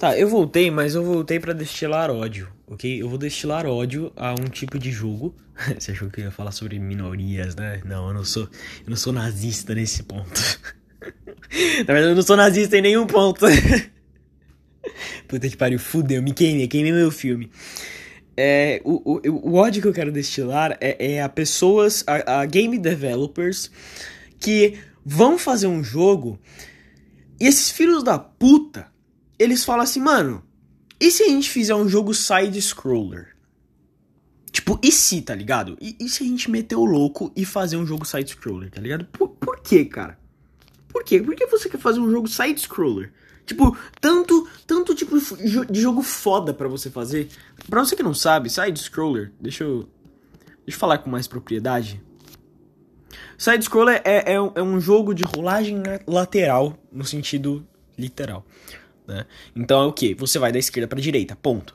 Tá, eu voltei, mas eu voltei para destilar ódio, ok? Eu vou destilar ódio a um tipo de jogo. Você achou que eu ia falar sobre minorias, né? Não, eu não sou, eu não sou nazista nesse ponto. Na verdade, eu não sou nazista em nenhum ponto. Puta que pariu, fudeu, me queimei, queimei meu filme. É, o, o, o ódio que eu quero destilar é, é a pessoas, a, a game developers que vão fazer um jogo e esses filhos da puta eles falam assim, mano, e se a gente fizer um jogo side-scroller? Tipo, e se, tá ligado? E, e, se a gente meter o louco e fazer um jogo side-scroller, tá ligado? Por, por quê, cara? Por quê? Por que você quer fazer um jogo side-scroller? Tipo, tanto, tanto tipo de jogo foda para você fazer. Pra você que não sabe, side-scroller, deixa eu, deixa eu falar com mais propriedade. Side-scroller é, é, é um jogo de rolagem lateral, no sentido literal. Né? Então é o que? Você vai da esquerda para direita, ponto.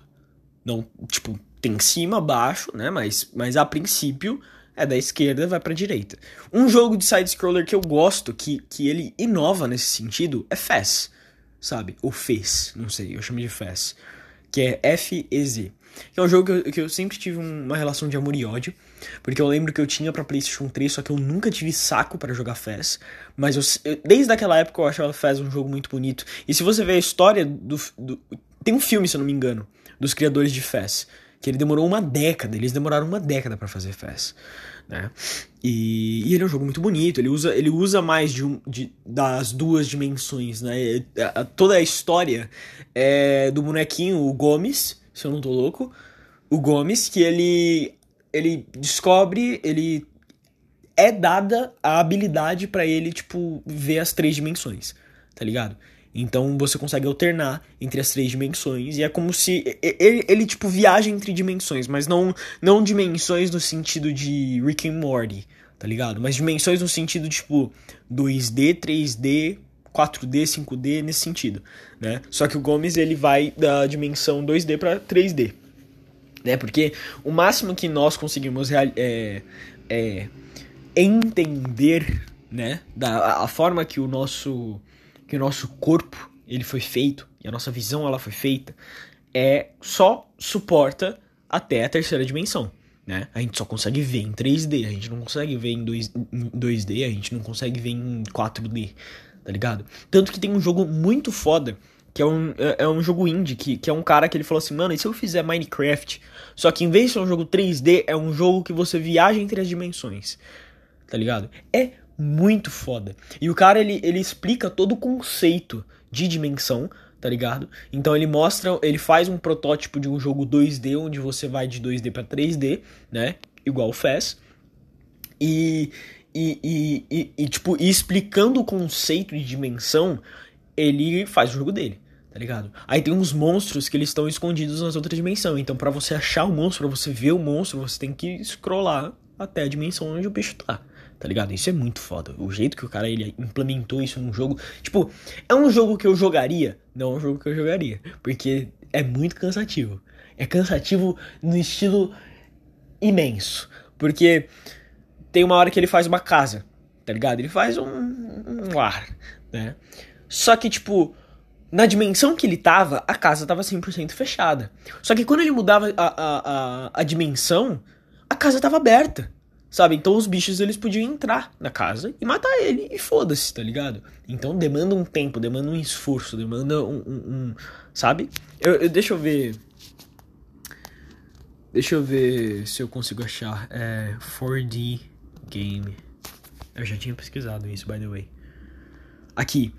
Não, tipo, tem cima, baixo, né? Mas, mas a princípio é da esquerda vai para direita. Um jogo de side scroller que eu gosto, que, que ele inova nesse sentido, é Fez, sabe? Ou Fez, não sei, eu chamo de Fez, que é F E Z. Que é um jogo que eu, que eu sempre tive uma relação de amor e ódio. Porque eu lembro que eu tinha pra PlayStation 3, só que eu nunca tive saco para jogar Fez. Mas eu, desde aquela época eu achava Fez um jogo muito bonito. E se você ver a história do, do. Tem um filme, se eu não me engano, dos criadores de Fez. Que ele demorou uma década. Eles demoraram uma década para fazer Fez. Né? E, e, ele é um jogo muito bonito, ele usa, ele usa mais de, um, de das duas dimensões, né? toda a história é do bonequinho, o Gomes, se eu não tô louco, o Gomes, que ele ele descobre, ele é dada a habilidade para ele, tipo, ver as três dimensões, tá ligado? Então você consegue alternar entre as três dimensões e é como se ele, ele, tipo viaja entre dimensões, mas não não dimensões no sentido de Rick and Morty, tá ligado? Mas dimensões no sentido tipo 2D, 3D, 4D, 5D nesse sentido, né? Só que o Gomes ele vai da dimensão 2D para 3D, né? Porque o máximo que nós conseguimos é, é entender, né, da a forma que o nosso que o nosso corpo ele foi feito e a nossa visão ela foi feita é só suporta até a terceira dimensão, né? A gente só consegue ver em 3D, a gente não consegue ver em, 2, em 2D, a gente não consegue ver em 4D, tá ligado? Tanto que tem um jogo muito foda que é um, é, é um jogo indie, que, que é um cara que ele falou assim, mano, e se eu fizer Minecraft, só que em vez de ser um jogo 3D, é um jogo que você viaja entre as dimensões, tá ligado? É muito foda. E o cara, ele, ele explica todo o conceito de dimensão, tá ligado? Então ele mostra, ele faz um protótipo de um jogo 2D, onde você vai de 2D para 3D, né? Igual o FES. E, e, e, e, e, tipo, e explicando o conceito de dimensão, ele faz o jogo dele tá ligado? Aí tem uns monstros que eles estão escondidos nas outras dimensões. Então, para você achar o monstro, para você ver o monstro, você tem que scrollar até a dimensão onde o bicho tá. Tá ligado? Isso é muito foda. O jeito que o cara ele implementou isso num jogo. Tipo, é um jogo que eu jogaria. Não é um jogo que eu jogaria. Porque é muito cansativo. É cansativo no estilo imenso. Porque tem uma hora que ele faz uma casa. Tá ligado? Ele faz um, um lar, né? Só que, tipo, na dimensão que ele tava, a casa tava 100% fechada. Só que quando ele mudava a, a, a, a, dimensão, a casa tava aberta. Sabe? Então os bichos eles podiam entrar na casa e matar ele e foda-se, tá ligado? Então demanda um tempo, demanda um esforço, demanda um. um, um sabe? Eu, eu, deixa eu ver. Deixa eu ver se eu consigo achar. É. 4D Game. Eu já tinha pesquisado isso, by the way. Aqui.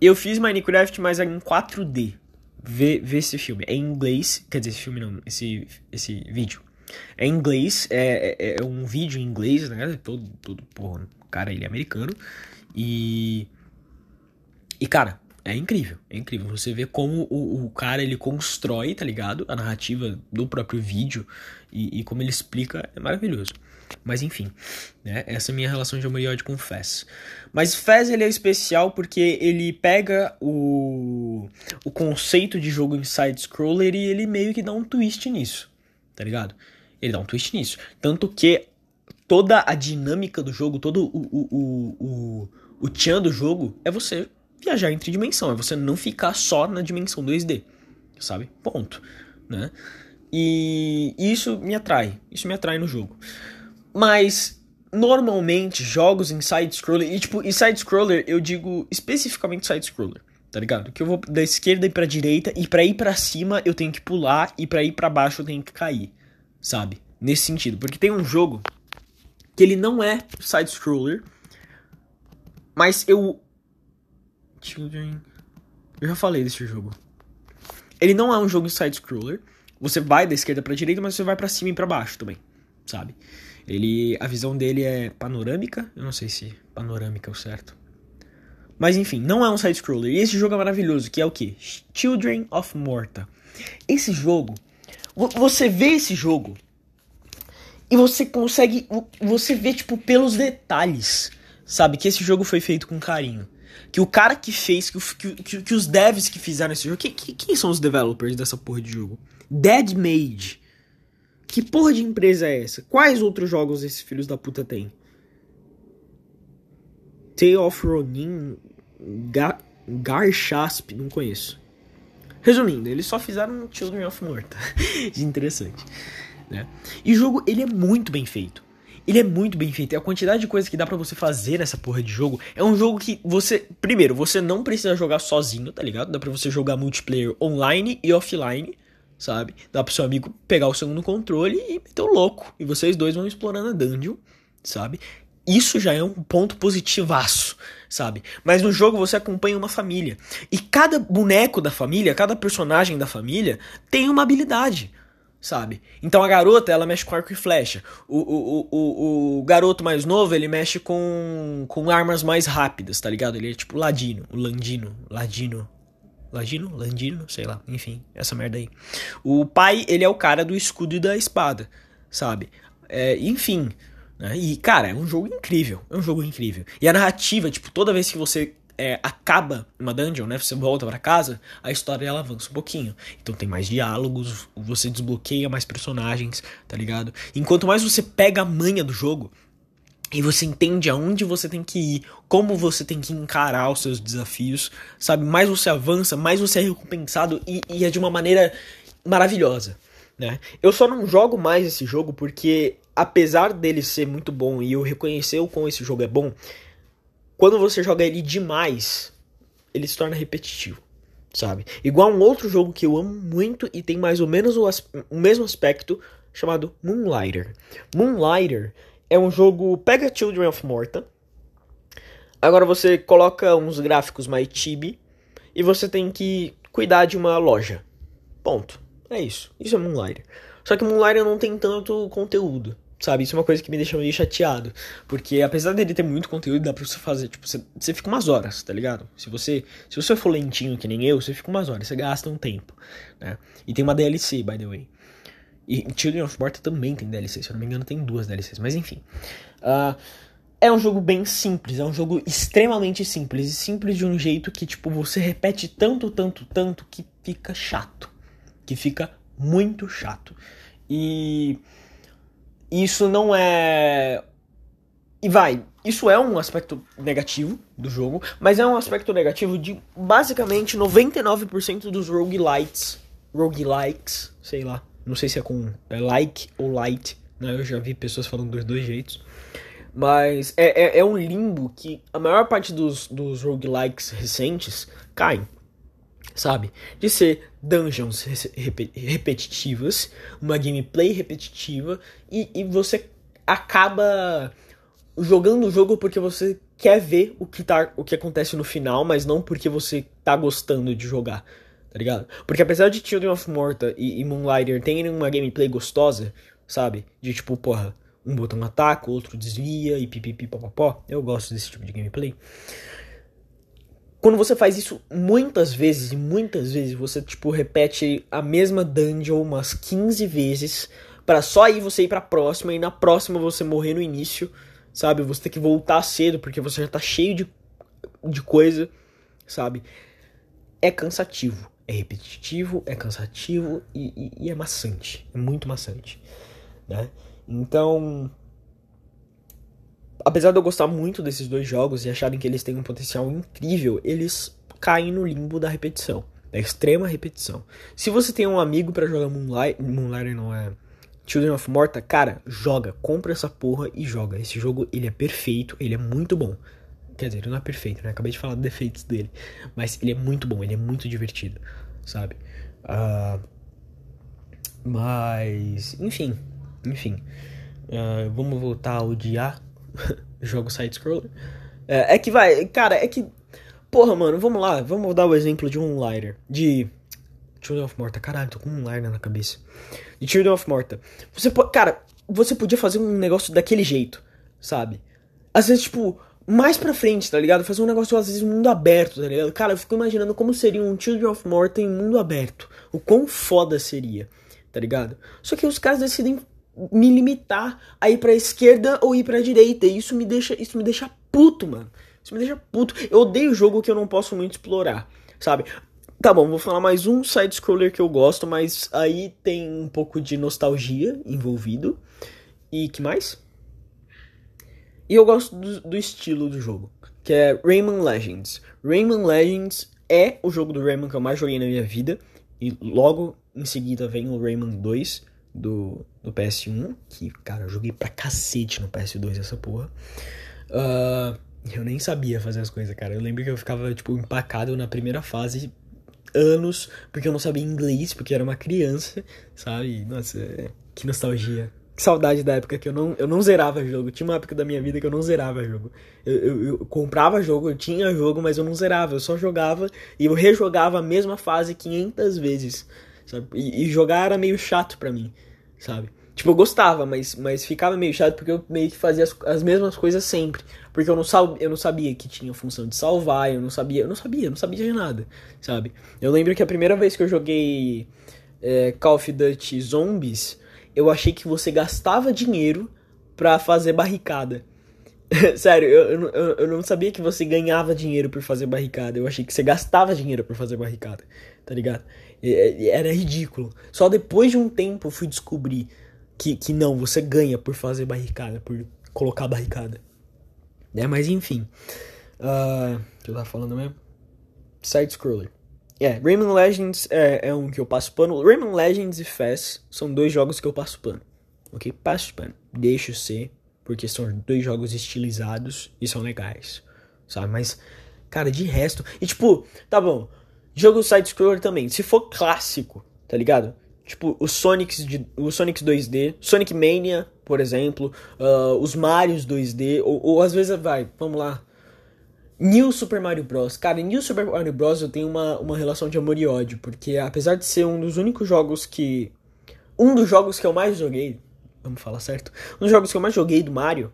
Eu fiz Minecraft, mas é em 4D. Vê, vê esse filme. É em inglês. Quer dizer, esse filme não. Esse, esse vídeo. É em inglês. É, é, é um vídeo em inglês, né? Todo, todo porra. Cara, ele é americano. E. E, cara, é incrível. É incrível. Você vê como o, o cara ele constrói, tá ligado? A narrativa do próprio vídeo. E, e como ele explica. É maravilhoso. Mas enfim, né? Essa é a minha relação de amor e ódio com Fez. Mas Fez ele é especial porque ele pega o, o conceito de jogo em side-scroller e ele meio que dá um twist nisso, tá ligado? Ele dá um twist nisso. Tanto que toda a dinâmica do jogo, todo o, o, o, o, o tchan do jogo é você viajar entre dimensão, é você não ficar só na dimensão 2D, sabe? Ponto, né? E isso me atrai, isso me atrai no jogo. Mas normalmente jogos em side scroller, e tipo, em side scroller eu digo especificamente side scroller, tá ligado? Que eu vou da esquerda e pra direita e para ir para cima eu tenho que pular e para ir para baixo eu tenho que cair, sabe? Nesse sentido, porque tem um jogo que ele não é side scroller, mas eu Children eu já falei desse jogo. Ele não é um jogo side scroller. Você vai da esquerda para direita, mas você vai para cima e para baixo também, sabe? Ele a visão dele é panorâmica, eu não sei se panorâmica é o certo. Mas enfim, não é um side scroller. E esse jogo é maravilhoso, que é o que? Children of Morta. Esse jogo, você vê esse jogo e você consegue, você vê tipo pelos detalhes, sabe, que esse jogo foi feito com carinho que o cara que fez, que, que, que os devs que fizeram esse jogo. Que, que, quem são os developers dessa porra de jogo? Dead Made. Que porra de empresa é essa? Quais outros jogos esses filhos da puta tem? Tale of Ronin. Gar, Garchasp, não conheço. Resumindo, eles só fizeram Children of Morta. interessante. Né? E o jogo, ele é muito bem feito. Ele é muito bem feito. E a quantidade de coisas que dá para você fazer nessa porra de jogo é um jogo que você. Primeiro, você não precisa jogar sozinho, tá ligado? Dá pra você jogar multiplayer online e offline, sabe? Dá pro seu amigo pegar o segundo controle e meter o louco. E vocês dois vão explorando a dungeon, sabe? Isso já é um ponto positivaço, sabe? Mas no jogo você acompanha uma família. E cada boneco da família, cada personagem da família tem uma habilidade sabe? Então a garota, ela mexe com arco e flecha. O, o, o, o, garoto mais novo, ele mexe com, com armas mais rápidas, tá ligado? Ele é tipo ladino, o landino, ladino. Ladino? Landino? Sei lá, enfim, essa merda aí. O pai, ele é o cara do escudo e da espada, sabe? É, enfim, né? E, cara, é um jogo incrível. É um jogo incrível. E a narrativa, tipo, toda vez que você é, acaba uma dungeon, né? Você volta para casa, a história ela avança um pouquinho. Então tem mais diálogos, você desbloqueia mais personagens, tá ligado? Enquanto mais você pega a manha do jogo e você entende aonde você tem que ir, como você tem que encarar os seus desafios, sabe? Mais você avança, mais você é recompensado e, e é de uma maneira maravilhosa. Né? Eu só não jogo mais esse jogo porque, apesar dele ser muito bom e eu reconhecer o quão esse jogo é bom, quando você joga ele demais, ele se torna repetitivo, sabe? Igual um outro jogo que eu amo muito e tem mais ou menos o, o mesmo aspecto, chamado Moonlighter. Moonlighter é um jogo. Pega Children of Morta. Agora você coloca uns gráficos mais chibi e você tem que cuidar de uma loja. Ponto. É isso. Isso é Moonlighter. Só que Moonlighter não tem tanto conteúdo. Sabe, isso é uma coisa que me deixa meio chateado. Porque apesar dele ter muito conteúdo, dá pra você fazer, tipo, você, você fica umas horas, tá ligado? Se você, se você for lentinho que nem eu, você fica umas horas, você gasta um tempo, né? E tem uma DLC, by the way. E Children of Morta também tem DLC, se eu não me engano tem duas DLCs, mas enfim. Uh, é um jogo bem simples, é um jogo extremamente simples. E simples de um jeito que, tipo, você repete tanto, tanto, tanto que fica chato. Que fica muito chato. E isso não é. E vai, isso é um aspecto negativo do jogo, mas é um aspecto negativo de basicamente 99% dos roguelites. Roguelikes, sei lá. Não sei se é com é like ou light, né? Eu já vi pessoas falando dos dois jeitos. Mas é, é, é um limbo que a maior parte dos, dos roguelikes recentes caem sabe? De ser dungeons repetitivas, uma gameplay repetitiva, e, e você acaba jogando o jogo porque você quer ver o que, tá, o que acontece no final, mas não porque você tá gostando de jogar, tá ligado? Porque apesar de Children of Morta e, e Moonlighter terem uma gameplay gostosa, sabe? De tipo, porra, um botão ataca, outro desvia e pipipi popopó. Eu gosto desse tipo de gameplay. Quando você faz isso muitas vezes, e muitas vezes você, tipo, repete a mesma dungeon umas 15 vezes, para só aí você ir pra próxima, e na próxima você morrer no início, sabe? Você ter que voltar cedo, porque você já tá cheio de, de coisa, sabe? É cansativo. É repetitivo, é cansativo e, e, e é maçante. É muito maçante, né? Então, apesar de eu gostar muito desses dois jogos e acharem que eles têm um potencial incrível, eles caem no limbo da repetição, Da extrema repetição. Se você tem um amigo para jogar Moonlight, Moonlight não é Children of Morta, cara, joga, compra essa porra e joga. Esse jogo, ele é perfeito, ele é muito bom. Quer dizer, ele não é perfeito, né? Acabei de falar dos defeitos dele. Mas ele é muito bom, ele é muito divertido, sabe? Uh, mas, enfim, enfim. Uh, vamos voltar a odiar jogo side-scroller. É, é, que vai, cara, é que. Porra, mano, vamos lá, vamos dar o exemplo de um lighter. De. Children of Morta, caralho, tô com um lighter na cabeça. De Children of Morta. Você. Cara, você podia fazer um negócio daquele jeito, sabe? Às vezes, tipo, mais pra frente, tá ligado? Fazer um negócio, às vezes, mundo aberto, tá ligado? Cara, eu fico imaginando como seria um Children of Morta em mundo aberto. O quão foda seria, tá ligado? Só que os caras decidem me limitar a ir pra esquerda ou ir pra direita. E isso me deixa, isso me deixa puto, mano. Isso me deixa puto. Eu odeio jogo que eu não posso muito explorar, sabe? Tá bom, vou falar mais um side-scroller que eu gosto, mas aí tem um pouco de nostalgia envolvido. E que mais? E eu gosto do, do estilo do jogo, que é Rayman Legends. Rayman Legends é o jogo do Rayman que eu mais joguei na minha vida. E logo em seguida vem o Rayman 2 do, do PS1, que, cara, eu joguei pra cacete no PS2 essa porra. Uh, eu nem sabia fazer as coisas, cara. Eu lembro que eu ficava, tipo, empacado na primeira fase anos, porque eu não sabia inglês, porque eu era uma criança, sabe? Nossa, que nostalgia. Que saudade da época que eu não, eu não zerava jogo. Tinha uma época da minha vida que eu não zerava jogo. Eu, eu, eu comprava jogo, eu tinha jogo, mas eu não zerava. Eu só jogava e eu rejogava a mesma fase 500 vezes, sabe? E, e jogar era meio chato pra mim, sabe? Tipo, eu gostava, mas, mas ficava meio chato porque eu meio que fazia as, as mesmas coisas sempre. Porque eu não, sal, eu não sabia que tinha função de salvar, eu não sabia, eu não sabia, eu não sabia de nada, sabe? Eu lembro que a primeira vez que eu joguei é, Call of Duty Zombies, eu achei que você gastava dinheiro pra fazer barricada. Sério, eu, eu, eu, não sabia que você ganhava dinheiro por fazer barricada. Eu achei que você gastava dinheiro por fazer barricada, tá ligado? Era ridículo. Só depois de um tempo eu fui descobrir que, que não, você ganha por fazer barricada, por colocar barricada. Né? Mas enfim. Uh, que eu tava falando mesmo? Side-scroller. É, yeah, Rayman Legends é, é, um que eu passo pano. Rayman Legends e Fast são dois jogos que eu passo pano. Ok? Passo pano. Deixo ser, porque são dois jogos estilizados e são legais. Sabe? Mas, cara, de resto. E tipo, tá bom. Jogo side-scroller também. Se for clássico, tá ligado? Tipo, os Sonics, de, os Sonics 2D, Sonic Mania, por exemplo, uh, os Marios 2D, ou, ou às vezes vai, vamos lá. New Super Mario Bros. Cara, New Super Mario Bros. eu tenho uma, uma relação de amor e ódio, porque apesar de ser um dos únicos jogos que. Um dos jogos que eu mais joguei. Vamos falar certo? Um dos jogos que eu mais joguei do Mario.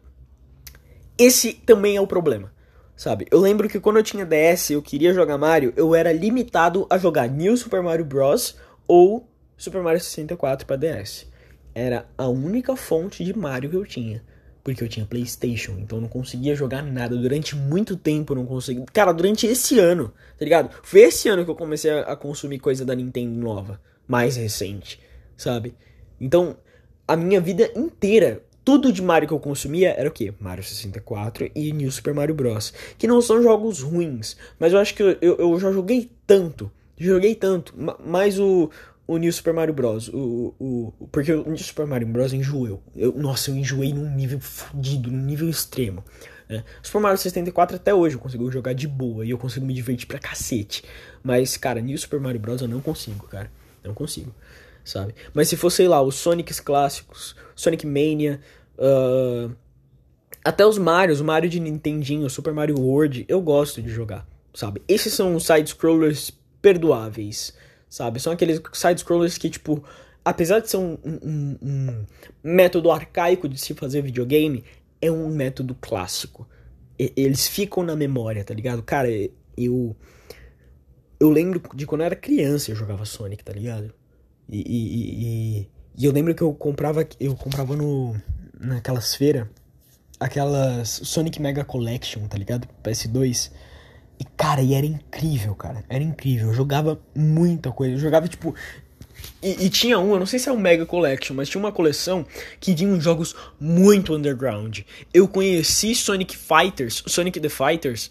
Esse também é o problema. Sabe? Eu lembro que quando eu tinha DS e eu queria jogar Mario, eu era limitado a jogar New Super Mario Bros. ou Super Mario 64 para DS. Era a única fonte de Mario que eu tinha. Porque eu tinha PlayStation, então eu não conseguia jogar nada. Durante muito tempo eu não conseguia. Cara, durante esse ano, tá ligado? Foi esse ano que eu comecei a, consumir coisa da Nintendo nova, mais recente, sabe? Então, a minha vida inteira, tudo de Mario que eu consumia era o quê? Mario 64 e New Super Mario Bros. Que não são jogos ruins, mas eu acho que eu, eu, eu já joguei tanto. Joguei tanto, mas o, o New Super Mario Bros. O, o, o, porque o New Super Mario Bros. enjoeu. Eu, nossa, eu enjoei num nível fodido, num nível extremo. Né? Super Mario 64 até hoje eu consigo jogar de boa e eu consigo me divertir pra cacete. Mas, cara, New Super Mario Bros. eu não consigo, cara. Não consigo, sabe? Mas se fosse, sei lá, os Sonics clássicos, Sonic Mania, uh, até os Marios, o Mario de Nintendinho, Super Mario World, eu gosto de jogar, sabe? Esses são os side-scrollers perdoáveis sabe? São aqueles side-scrollers que, tipo, apesar de ser um, um, um, método arcaico de se fazer videogame, é um método clássico. E, eles ficam na memória, tá ligado? Cara, eu. Eu lembro de quando eu era criança eu jogava Sonic, tá ligado? E, e, e, e eu lembro que eu comprava. Eu comprava no. Naquelas feiras. Aquelas Sonic Mega Collection, tá ligado? PS2. E, cara, e era incrível, cara. Era incrível. Eu jogava muita coisa. Eu jogava, tipo. E, e, tinha um, eu não sei se é um Mega Collection, mas tinha uma coleção que tinha uns jogos muito underground. Eu conheci Sonic Fighters, Sonic the Fighters,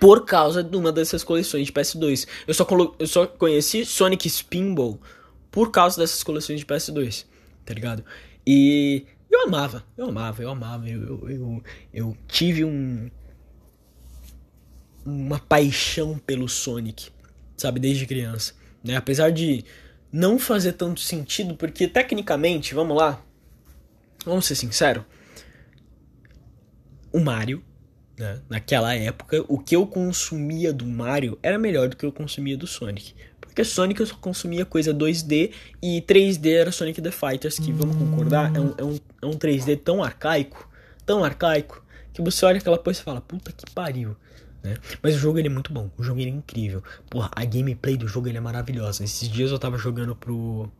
por causa de uma dessas coleções de PS2. Eu só, eu só conheci Sonic Spinball por causa dessas coleções de PS2, tá ligado? E eu amava, eu amava, eu amava, eu, eu, eu, eu tive um uma paixão pelo Sonic, sabe, desde criança, né? Apesar de não fazer tanto sentido, porque tecnicamente, vamos lá, vamos ser sinceros, o Mario né? Naquela época, o que eu consumia do Mario era melhor do que eu consumia do Sonic. Porque Sonic eu só consumia coisa 2D e 3D era Sonic the Fighters, que vamos concordar, é um, é um, é um 3D tão arcaico, tão arcaico, que você olha aquela coisa e fala, puta que pariu. Né? Mas o jogo ele é muito bom, o jogo ele é incrível. Porra, a gameplay do jogo ele é maravilhosa. Esses dias eu tava jogando pro.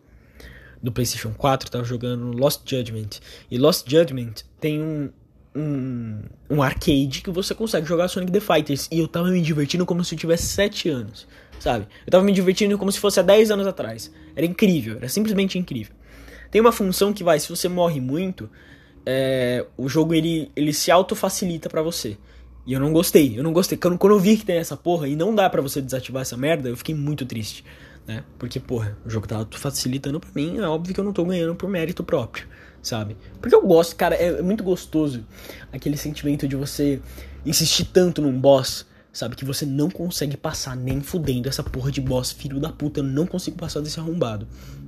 Do PlayStation 4, eu tava jogando Lost Judgment. E Lost Judgment tem um, um, um arcade que você consegue jogar Sonic the Fighters. E eu tava me divertindo como se eu tivesse 7 anos, sabe? Eu tava me divertindo como se fosse há 10 anos atrás. Era incrível, era simplesmente incrível. Tem uma função que vai, se você morre muito, é, o jogo ele, ele se auto-facilita para você. E eu não gostei, eu não gostei. Quando, quando eu vi que tem essa porra e não dá para você desativar essa merda, eu fiquei muito triste, né? Porque, porra, o jogo tá facilitando pra mim, é óbvio que eu não tô ganhando por mérito próprio sabe? Porque eu gosto, cara, é, muito gostoso aquele sentimento de você insistir tanto num boss, sabe? Que você não consegue passar nem fudendo essa porra de boss, filho da puta, eu não consigo passar desse arrombado,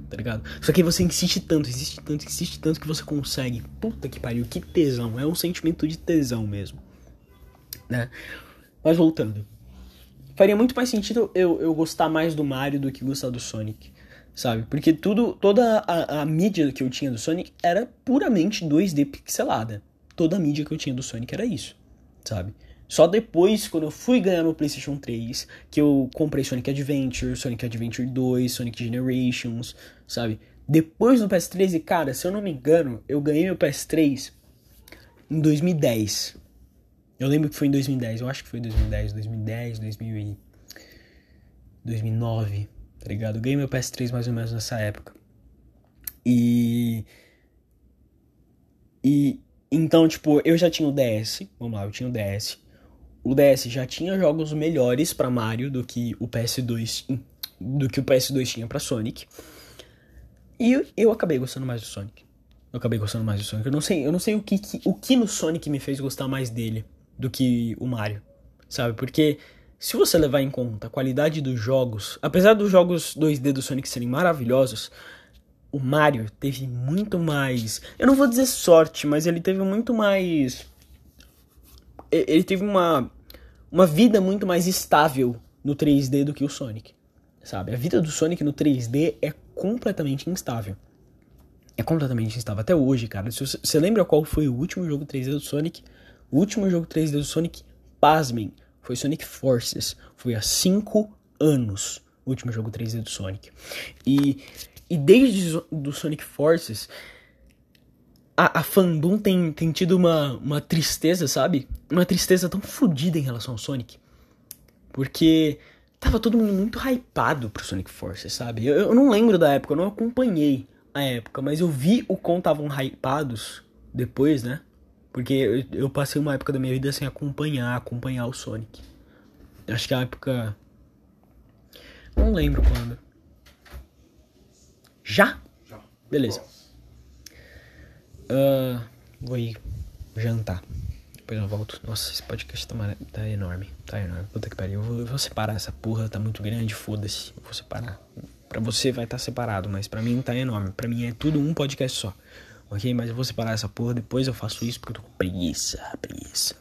tá ligado? Só que você insiste tanto, insiste tanto, insiste tanto que você consegue. Puta que pariu, que tesão, é um sentimento de tesão mesmo, né? Mas voltando. Faria muito mais sentido eu, eu gostar mais do Mario do que gostar do Sonic sabe? Porque tudo, toda a, a, mídia que eu tinha do Sonic era puramente 2D pixelada. Toda a mídia que eu tinha do Sonic era isso, sabe? Só depois, quando eu fui ganhar no PlayStation 3, que eu comprei Sonic Adventure, Sonic Adventure 2, Sonic Generations, sabe? Depois no PS3, e cara, se eu não me engano, eu ganhei meu PS3 em 2010. Eu lembro que foi em 2010, eu acho que foi 2010, 2010, 2000 e 2009 tá ligado? Eu ganhei meu PS3 mais ou menos nessa época. E. E. Então, tipo, eu já tinha o DS. Vamos lá, eu tinha o DS. O DS já tinha jogos melhores para Mario do que o PS2 do que o PS2 tinha para Sonic. E eu, eu acabei gostando mais do Sonic. Eu acabei gostando mais do Sonic. Eu não sei, eu não sei o que, que o que no Sonic me fez gostar mais dele do que o Mario, sabe? Porque se você levar em conta a qualidade dos jogos, apesar dos jogos 2D do Sonic serem maravilhosos, o Mario teve muito mais. Eu não vou dizer sorte, mas ele teve muito mais. Ele teve uma, uma vida muito mais estável no 3D do que o Sonic. Sabe? A vida do Sonic no 3D é completamente instável. É completamente instável. Até hoje, cara. Você lembra qual foi o último jogo 3D do Sonic? O último jogo 3D do Sonic, pasmem, foi Sonic Forces. Foi há 5 anos o último jogo 3D do Sonic. E, e desde do Sonic Forces, a, a fandom tem, tem tido uma, uma tristeza, sabe? Uma tristeza tão fodida em relação ao Sonic. Porque tava todo mundo muito hypado pro Sonic Forces, sabe? Eu, eu não lembro da época, eu não acompanhei a época, mas eu vi o quão estavam hypados depois, né? Porque eu, eu, passei uma época da minha vida sem acompanhar, acompanhar o Sonic. Acho que a época. Não lembro quando. Já? Já. Beleza. Uh, vou ir jantar. Depois eu volto. Nossa, esse podcast tá, tá enorme. Tá enorme. Puta que pariu. Eu vou, eu vou separar essa porra, tá muito grande, foda-se. Eu vou separar. Pra você vai estar tá separado, mas pra mim tá enorme. Pra mim é tudo um podcast só ok? Mas eu vou separar essa porra, depois eu faço isso porque eu tô com preguiça, preguiça.